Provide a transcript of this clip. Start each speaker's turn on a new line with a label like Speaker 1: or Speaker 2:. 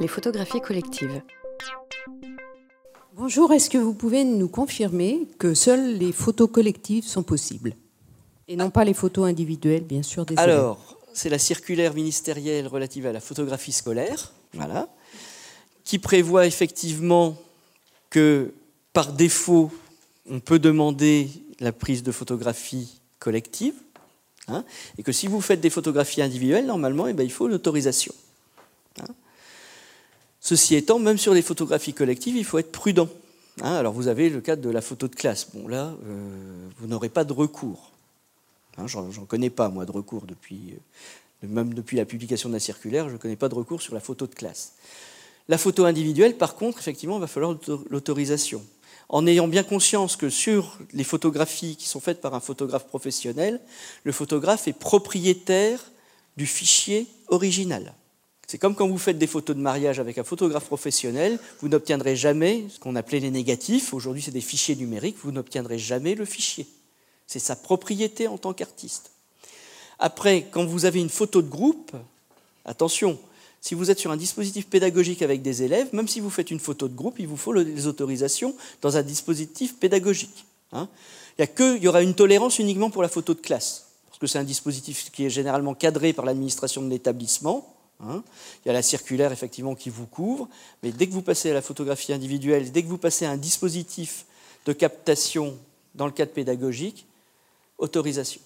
Speaker 1: les photographies collectives.
Speaker 2: Bonjour, est-ce que vous pouvez nous confirmer que seules les photos collectives sont possibles? Et non pas les photos individuelles, bien sûr, des
Speaker 3: Alors, c'est la circulaire ministérielle relative à la photographie scolaire, voilà, qui prévoit effectivement que par défaut, on peut demander la prise de photographie collective, hein, et que si vous faites des photographies individuelles, normalement, eh ben, il faut l'autorisation. Hein. Ceci étant, même sur les photographies collectives, il faut être prudent. Hein. alors vous avez le cas de la photo de classe. Bon là, euh, vous n'aurez pas de recours. J'en connais pas, moi, de recours depuis, euh, même depuis la publication de la circulaire, je ne connais pas de recours sur la photo de classe. La photo individuelle, par contre, effectivement, il va falloir l'autorisation en ayant bien conscience que sur les photographies qui sont faites par un photographe professionnel, le photographe est propriétaire du fichier original. C'est comme quand vous faites des photos de mariage avec un photographe professionnel, vous n'obtiendrez jamais ce qu'on appelait les négatifs, aujourd'hui c'est des fichiers numériques, vous n'obtiendrez jamais le fichier. C'est sa propriété en tant qu'artiste. Après, quand vous avez une photo de groupe, attention, si vous êtes sur un dispositif pédagogique avec des élèves, même si vous faites une photo de groupe, il vous faut les autorisations dans un dispositif pédagogique. Hein. il, y il y aura une tolérance uniquement pour la photo de classe, parce que c'est un dispositif qui est généralement cadré par l'administration de l'établissement. Hein. il y a la circulaire effectivement qui vous couvre, mais dès que vous passez à la photographie individuelle, dès que vous passez à un dispositif de captation dans le cadre pédagogique, autorisation.